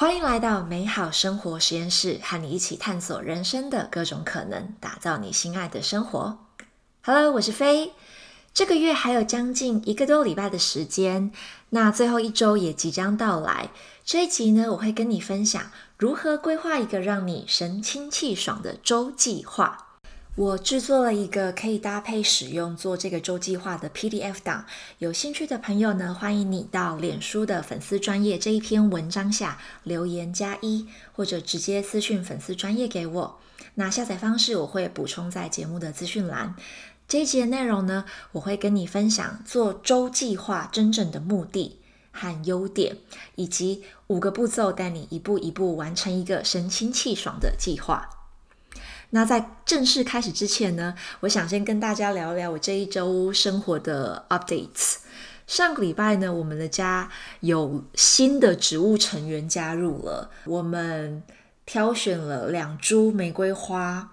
欢迎来到美好生活实验室，和你一起探索人生的各种可能，打造你心爱的生活。Hello，我是飞。这个月还有将近一个多礼拜的时间，那最后一周也即将到来。这一集呢，我会跟你分享如何规划一个让你神清气爽的周计划。我制作了一个可以搭配使用做这个周计划的 PDF 档，有兴趣的朋友呢，欢迎你到脸书的粉丝专业这一篇文章下留言加一，或者直接私讯粉丝专业给我。那下载方式我会补充在节目的资讯栏。这一节的内容呢，我会跟你分享做周计划真正的目的和优点，以及五个步骤带你一步一步完成一个神清气爽的计划。那在正式开始之前呢，我想先跟大家聊聊我这一周生活的 updates。上个礼拜呢，我们的家有新的植物成员加入了，我们挑选了两株玫瑰花，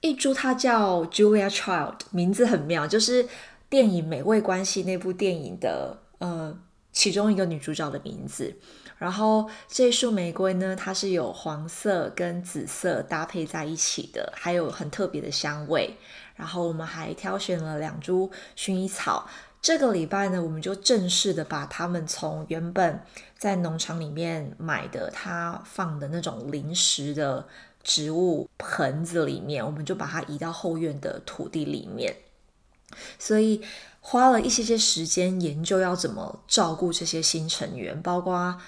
一株它叫 Julia Child，名字很妙，就是电影《美味关系》那部电影的呃其中一个女主角的名字。然后这束玫瑰呢，它是有黄色跟紫色搭配在一起的，还有很特别的香味。然后我们还挑选了两株薰衣草。这个礼拜呢，我们就正式的把它们从原本在农场里面买的它放的那种临时的植物盆子里面，我们就把它移到后院的土地里面。所以花了一些些时间研究要怎么照顾这些新成员，包括。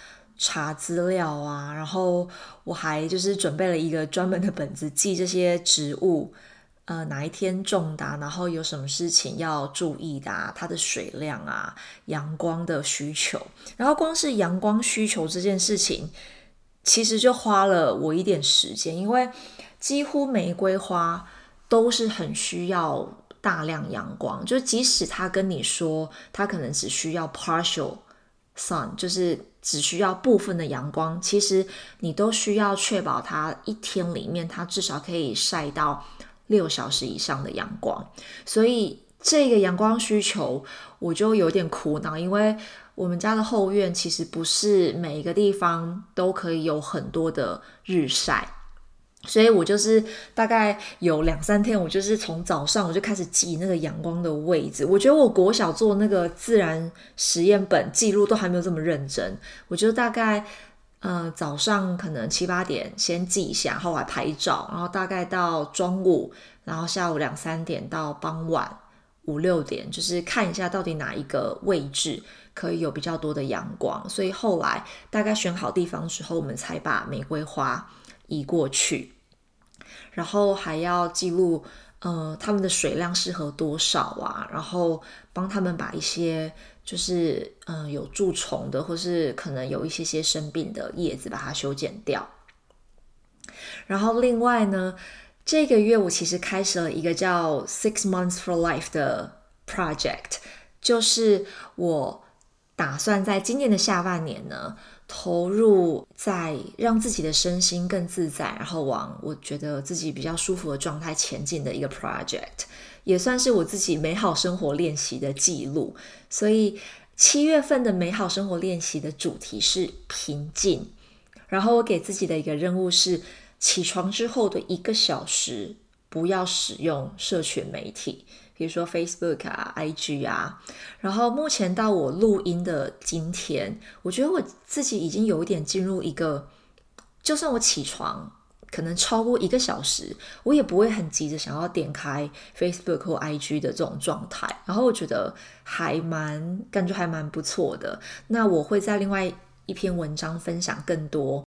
查资料啊，然后我还就是准备了一个专门的本子，记这些植物，呃，哪一天种的，然后有什么事情要注意的，它的水量啊，阳光的需求，然后光是阳光需求这件事情，其实就花了我一点时间，因为几乎玫瑰花都是很需要大量阳光，就即使他跟你说他可能只需要 partial sun，就是。只需要部分的阳光，其实你都需要确保它一天里面它至少可以晒到六小时以上的阳光。所以这个阳光需求我就有点苦恼，因为我们家的后院其实不是每一个地方都可以有很多的日晒。所以我就是大概有两三天，我就是从早上我就开始记那个阳光的位置。我觉得我国小做那个自然实验本记录都还没有这么认真。我就大概呃早上可能七八点先记一下，后来拍照，然后大概到中午，然后下午两三点到傍晚五六点，就是看一下到底哪一个位置可以有比较多的阳光。所以后来大概选好地方之后，我们才把玫瑰花。移过去，然后还要记录，呃，他们的水量适合多少啊？然后帮他们把一些就是，嗯，有蛀虫的，或是可能有一些些生病的叶子，把它修剪掉。然后另外呢，这个月我其实开始了一个叫 Six Months for Life 的 project，就是我打算在今年的下半年呢。投入在让自己的身心更自在，然后往我觉得自己比较舒服的状态前进的一个 project，也算是我自己美好生活练习的记录。所以七月份的美好生活练习的主题是平静，然后我给自己的一个任务是起床之后的一个小时不要使用社群媒体。比如说 Facebook 啊、IG 啊，然后目前到我录音的今天，我觉得我自己已经有一点进入一个，就算我起床可能超过一个小时，我也不会很急着想要点开 Facebook 或 IG 的这种状态。然后我觉得还蛮感觉还蛮不错的。那我会在另外一篇文章分享更多，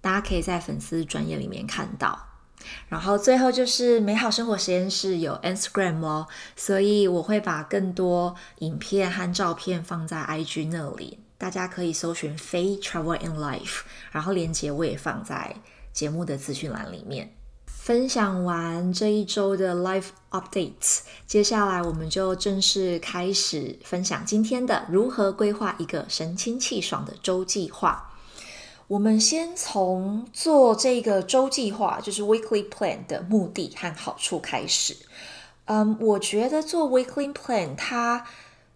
大家可以在粉丝专业里面看到。然后最后就是美好生活实验室有 Instagram 哦，所以我会把更多影片和照片放在 IG 那里，大家可以搜寻非 Travel in Life，然后链接我也放在节目的资讯栏里面。分享完这一周的 Life Updates，接下来我们就正式开始分享今天的如何规划一个神清气爽的周计划。我们先从做这个周计划，就是 weekly plan 的目的和好处开始。嗯，我觉得做 weekly plan 它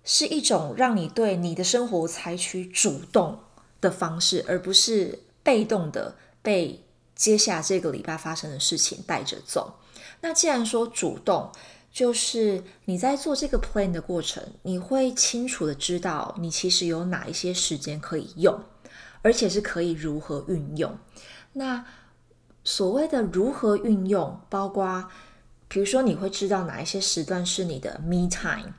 是一种让你对你的生活采取主动的方式，而不是被动的被接下这个礼拜发生的事情带着走。那既然说主动，就是你在做这个 plan 的过程，你会清楚的知道你其实有哪一些时间可以用，而且是可以如何运用。那所谓的如何运用，包括比如说你会知道哪一些时段是你的 me time，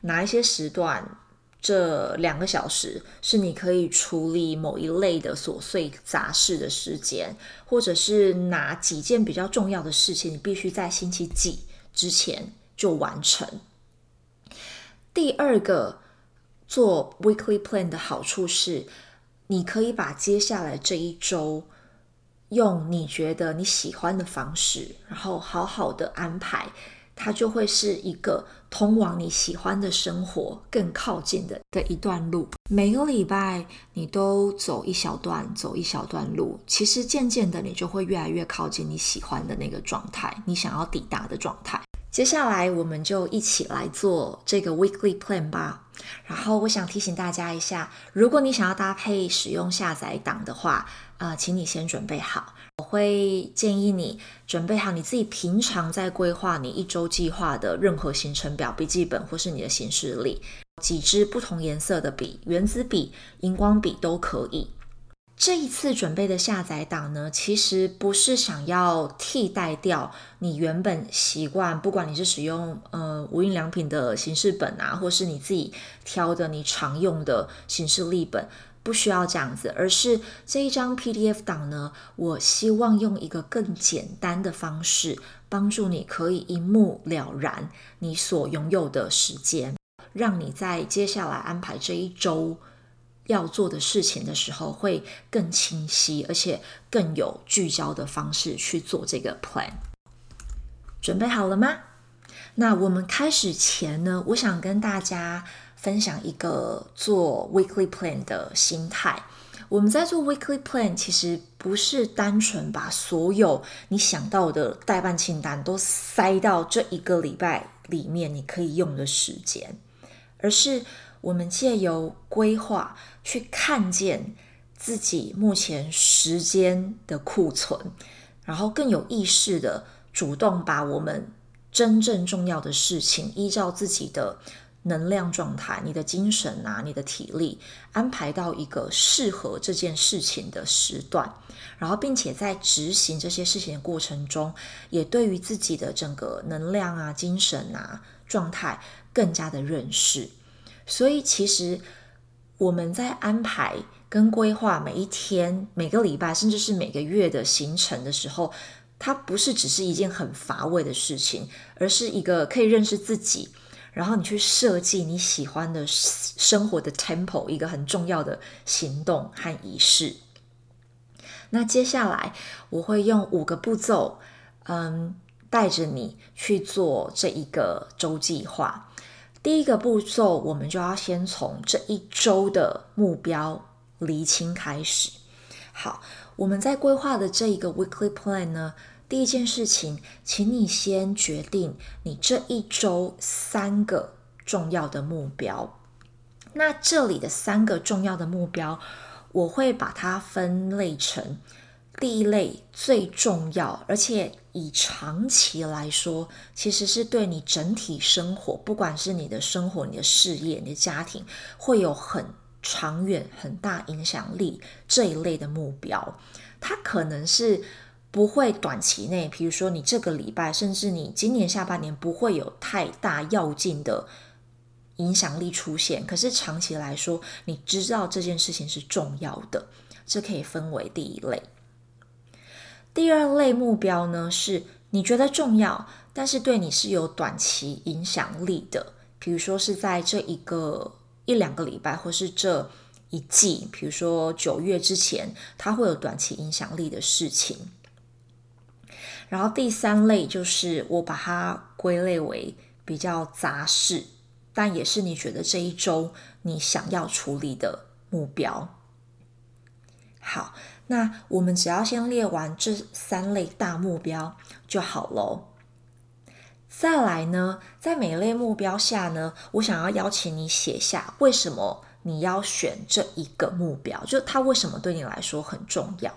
哪一些时段。这两个小时是你可以处理某一类的琐碎杂事的时间，或者是哪几件比较重要的事情，你必须在星期几之前就完成。第二个做 weekly plan 的好处是，你可以把接下来这一周用你觉得你喜欢的方式，然后好好的安排。它就会是一个通往你喜欢的生活更靠近的的一段路。每个礼拜你都走一小段，走一小段路，其实渐渐的你就会越来越靠近你喜欢的那个状态，你想要抵达的状态。接下来我们就一起来做这个 weekly plan 吧。然后我想提醒大家一下，如果你想要搭配使用下载档的话，呃，请你先准备好。我会建议你准备好你自己平常在规划你一周计划的任何行程表、笔记本或是你的行事历，几支不同颜色的笔，圆珠笔、荧光笔都可以。这一次准备的下载档呢，其实不是想要替代掉你原本习惯，不管你是使用呃无印良品的形式本啊，或是你自己挑的你常用的行事历本。不需要这样子，而是这一张 PDF 档呢，我希望用一个更简单的方式，帮助你可以一目了然你所拥有的时间，让你在接下来安排这一周要做的事情的时候，会更清晰，而且更有聚焦的方式去做这个 plan。准备好了吗？那我们开始前呢，我想跟大家。分享一个做 weekly plan 的心态。我们在做 weekly plan，其实不是单纯把所有你想到的代办清单都塞到这一个礼拜里面你可以用的时间，而是我们借由规划去看见自己目前时间的库存，然后更有意识的主动把我们真正重要的事情依照自己的。能量状态，你的精神啊，你的体力，安排到一个适合这件事情的时段，然后并且在执行这些事情的过程中，也对于自己的整个能量啊、精神啊状态更加的认识。所以，其实我们在安排跟规划每一天、每个礼拜，甚至是每个月的行程的时候，它不是只是一件很乏味的事情，而是一个可以认识自己。然后你去设计你喜欢的生活的 tempo，一个很重要的行动和仪式。那接下来我会用五个步骤，嗯，带着你去做这一个周计划。第一个步骤，我们就要先从这一周的目标厘清开始。好，我们在规划的这一个 weekly plan 呢？第一件事情，请你先决定你这一周三个重要的目标。那这里的三个重要的目标，我会把它分类成第一类最重要，而且以长期来说，其实是对你整体生活，不管是你的生活、你的事业、你的家庭，会有很长远、很大影响力这一类的目标。它可能是。不会短期内，比如说你这个礼拜，甚至你今年下半年不会有太大要进的影响力出现。可是长期来说，你知道这件事情是重要的，这可以分为第一类。第二类目标呢，是你觉得重要，但是对你是有短期影响力的，比如说是在这一个一两个礼拜，或是这一季，比如说九月之前，它会有短期影响力的事情。然后第三类就是我把它归类为比较杂事，但也是你觉得这一周你想要处理的目标。好，那我们只要先列完这三类大目标就好喽。再来呢，在每类目标下呢，我想要邀请你写下为什么你要选这一个目标？就它为什么对你来说很重要？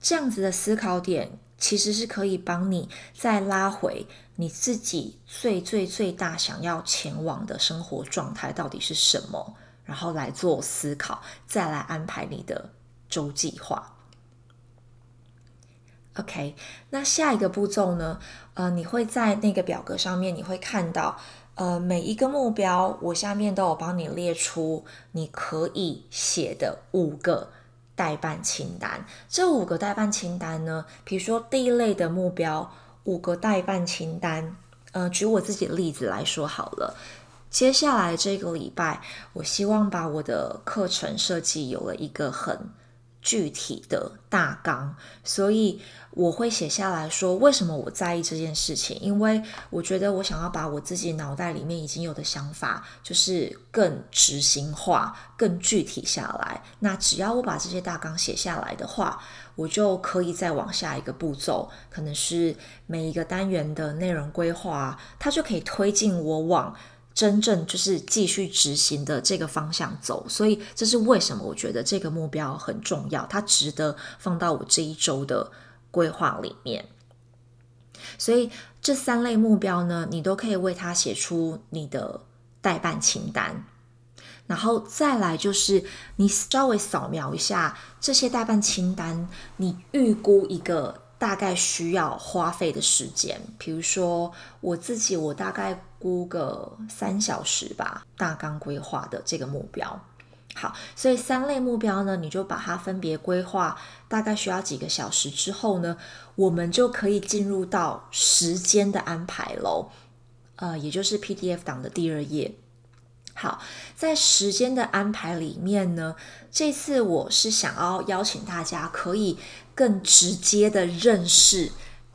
这样子的思考点其实是可以帮你再拉回你自己最最最大想要前往的生活状态到底是什么，然后来做思考，再来安排你的周计划。OK，那下一个步骤呢？呃，你会在那个表格上面，你会看到，呃，每一个目标，我下面都有帮你列出你可以写的五个代办清单。这五个代办清单呢，比如说第一类的目标，五个代办清单。呃，举我自己的例子来说好了，接下来这个礼拜，我希望把我的课程设计有了一个很。具体的大纲，所以我会写下来说，为什么我在意这件事情？因为我觉得我想要把我自己脑袋里面已经有的想法，就是更执行化、更具体下来。那只要我把这些大纲写下来的话，我就可以再往下一个步骤，可能是每一个单元的内容规划，它就可以推进我往。真正就是继续执行的这个方向走，所以这是为什么我觉得这个目标很重要，它值得放到我这一周的规划里面。所以这三类目标呢，你都可以为它写出你的代办清单，然后再来就是你稍微扫描一下这些代办清单，你预估一个。大概需要花费的时间，比如说我自己，我大概估个三小时吧。大纲规划的这个目标，好，所以三类目标呢，你就把它分别规划，大概需要几个小时之后呢，我们就可以进入到时间的安排喽。呃，也就是 PDF 档的第二页。好，在时间的安排里面呢，这次我是想要邀请大家可以。更直接的认识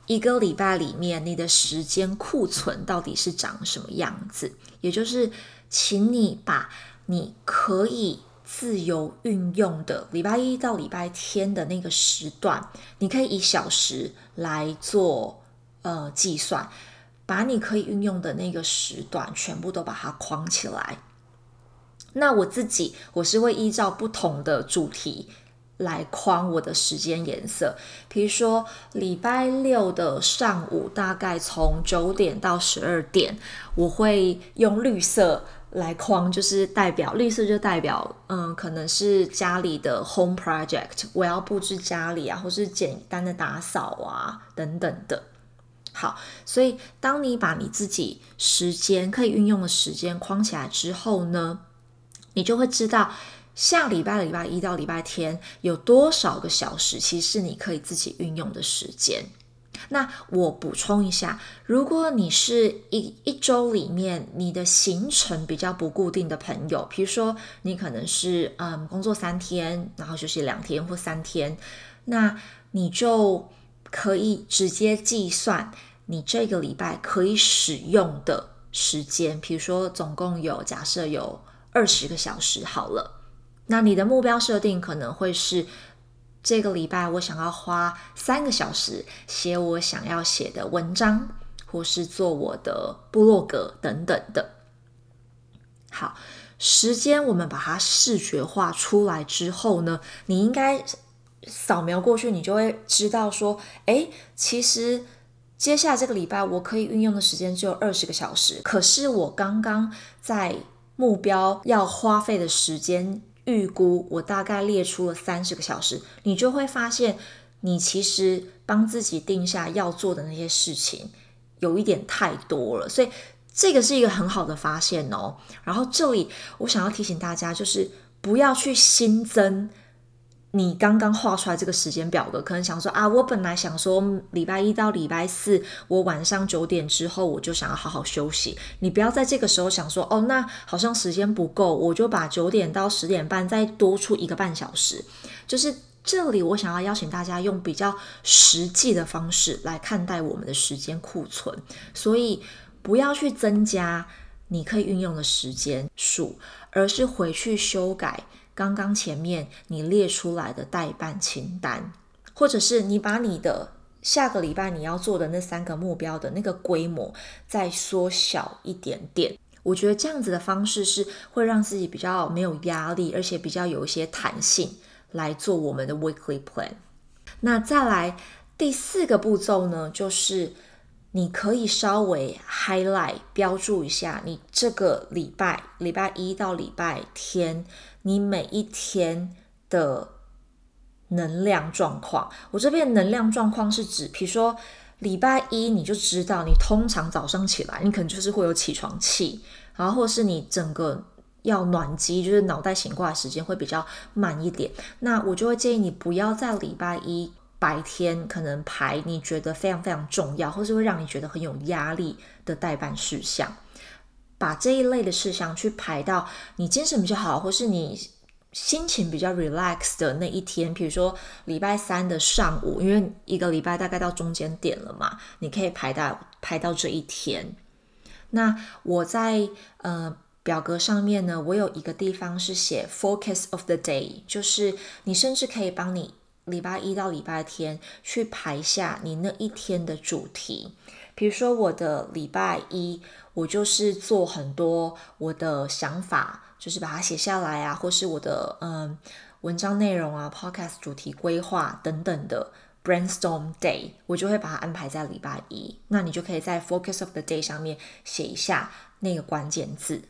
一个礼拜里面你的时间库存到底是长什么样子，也就是请你把你可以自由运用的礼拜一到礼拜天的那个时段，你可以以小时来做呃计算，把你可以运用的那个时段全部都把它框起来。那我自己我是会依照不同的主题。来框我的时间颜色，比如说礼拜六的上午，大概从九点到十二点，我会用绿色来框，就是代表绿色就代表，嗯，可能是家里的 home project，我要布置家里啊，或是简单的打扫啊等等的。好，所以当你把你自己时间可以运用的时间框起来之后呢，你就会知道。下礼拜的礼拜一到礼拜天有多少个小时，其实是你可以自己运用的时间。那我补充一下，如果你是一一周里面你的行程比较不固定的朋友，比如说你可能是嗯工作三天，然后休息两天或三天，那你就可以直接计算你这个礼拜可以使用的时间，比如说总共有假设有二十个小时好了。那你的目标设定可能会是这个礼拜我想要花三个小时写我想要写的文章，或是做我的部落格等等的。好，时间我们把它视觉化出来之后呢，你应该扫描过去，你就会知道说，哎，其实接下来这个礼拜我可以运用的时间只有二十个小时，可是我刚刚在目标要花费的时间。预估我大概列出了三十个小时，你就会发现，你其实帮自己定下要做的那些事情有一点太多了，所以这个是一个很好的发现哦。然后这里我想要提醒大家，就是不要去新增。你刚刚画出来这个时间表格，可能想说啊，我本来想说礼拜一到礼拜四，我晚上九点之后我就想要好好休息。你不要在这个时候想说，哦，那好像时间不够，我就把九点到十点半再多出一个半小时。就是这里，我想要邀请大家用比较实际的方式来看待我们的时间库存，所以不要去增加你可以运用的时间数，而是回去修改。刚刚前面你列出来的代办清单，或者是你把你的下个礼拜你要做的那三个目标的那个规模再缩小一点点。我觉得这样子的方式是会让自己比较没有压力，而且比较有一些弹性来做我们的 weekly plan。那再来第四个步骤呢，就是你可以稍微 highlight 标注一下，你这个礼拜礼拜一到礼拜天，你每一天的能量状况。我这边能量状况是指，比如说礼拜一，你就知道你通常早上起来，你可能就是会有起床气，然后或是你整个要暖机，就是脑袋醒过来时间会比较慢一点。那我就会建议你不要在礼拜一。白天可能排你觉得非常非常重要，或是会让你觉得很有压力的代办事项，把这一类的事项去排到你精神比较好，或是你心情比较 relax 的那一天。比如说礼拜三的上午，因为一个礼拜大概到中间点了嘛，你可以排到排到这一天。那我在呃表格上面呢，我有一个地方是写 focus of the day，就是你甚至可以帮你。礼拜一到礼拜天去排下你那一天的主题，比如说我的礼拜一，我就是做很多我的想法，就是把它写下来啊，或是我的嗯文章内容啊，podcast 主题规划等等的 brainstorm day，我就会把它安排在礼拜一。那你就可以在 focus of the day 上面写一下那个关键字。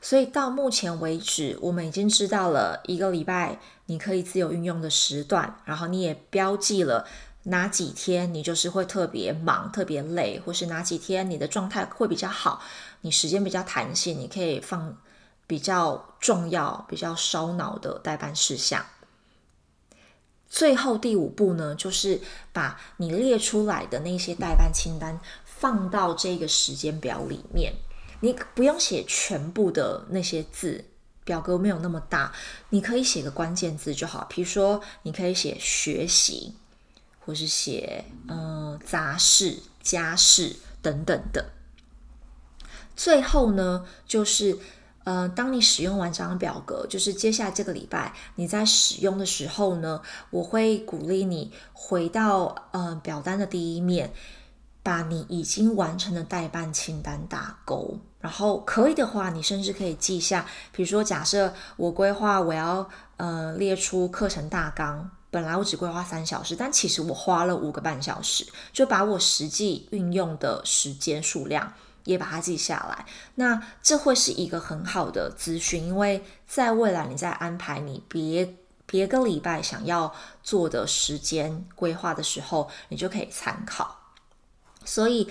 所以到目前为止，我们已经知道了一个礼拜你可以自由运用的时段，然后你也标记了哪几天你就是会特别忙、特别累，或是哪几天你的状态会比较好，你时间比较弹性，你可以放比较重要、比较烧脑的代办事项。最后第五步呢，就是把你列出来的那些代办清单放到这个时间表里面。你不用写全部的那些字，表格没有那么大，你可以写个关键字就好。比如说，你可以写学习，或是写嗯杂事、家事等等的。最后呢，就是呃，当你使用完这张表格，就是接下来这个礼拜你在使用的时候呢，我会鼓励你回到呃表单的第一面。把你已经完成的代办清单打勾，然后可以的话，你甚至可以记下。比如说，假设我规划我要呃列出课程大纲，本来我只规划三小时，但其实我花了五个半小时，就把我实际运用的时间数量也把它记下来。那这会是一个很好的资讯，因为在未来你在安排你别别个礼拜想要做的时间规划的时候，你就可以参考。所以，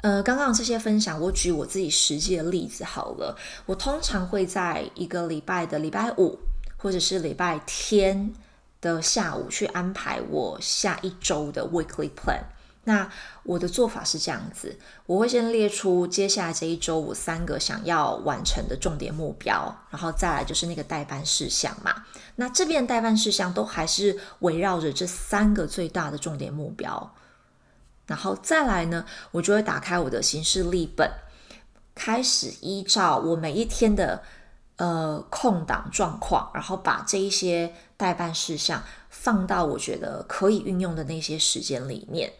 呃，刚刚这些分享，我举我自己实际的例子好了。我通常会在一个礼拜的礼拜五或者是礼拜天的下午去安排我下一周的 weekly plan。那我的做法是这样子：我会先列出接下来这一周我三个想要完成的重点目标，然后再来就是那个代办事项嘛。那这边代办事项都还是围绕着这三个最大的重点目标。然后再来呢，我就会打开我的行事历本，开始依照我每一天的呃空档状况，然后把这一些代办事项放到我觉得可以运用的那些时间里面。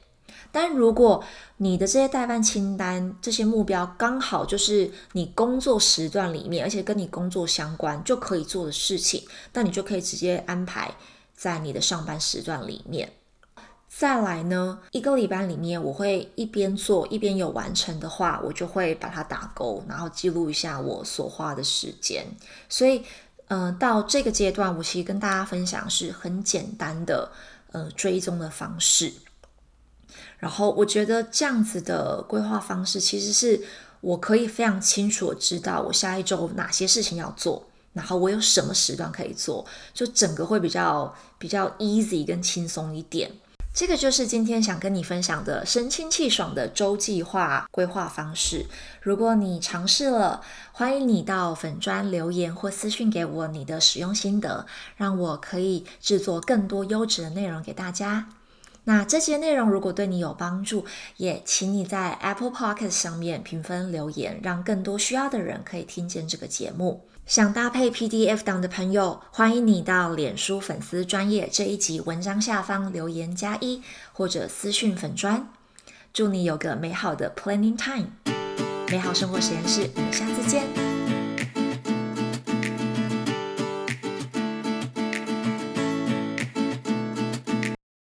但如果你的这些代办清单、这些目标刚好就是你工作时段里面，而且跟你工作相关就可以做的事情，那你就可以直接安排在你的上班时段里面。再来呢，一个礼拜里面，我会一边做一边有完成的话，我就会把它打勾，然后记录一下我所花的时间。所以，嗯，到这个阶段，我其实跟大家分享是很简单的，呃，追踪的方式。然后，我觉得这样子的规划方式，其实是我可以非常清楚知道我下一周哪些事情要做，然后我有什么时段可以做，就整个会比较比较 easy 跟轻松一点。这个就是今天想跟你分享的神清气爽的周计划规划方式。如果你尝试了，欢迎你到粉砖留言或私讯给我你的使用心得，让我可以制作更多优质的内容给大家。那这些内容如果对你有帮助，也请你在 Apple Podcast 上面评分留言，让更多需要的人可以听见这个节目。想搭配 PDF 档的朋友，欢迎你到脸书粉丝专业这一集文章下方留言加一，或者私讯粉砖。祝你有个美好的 Planning Time。美好生活实验室，我们下次见。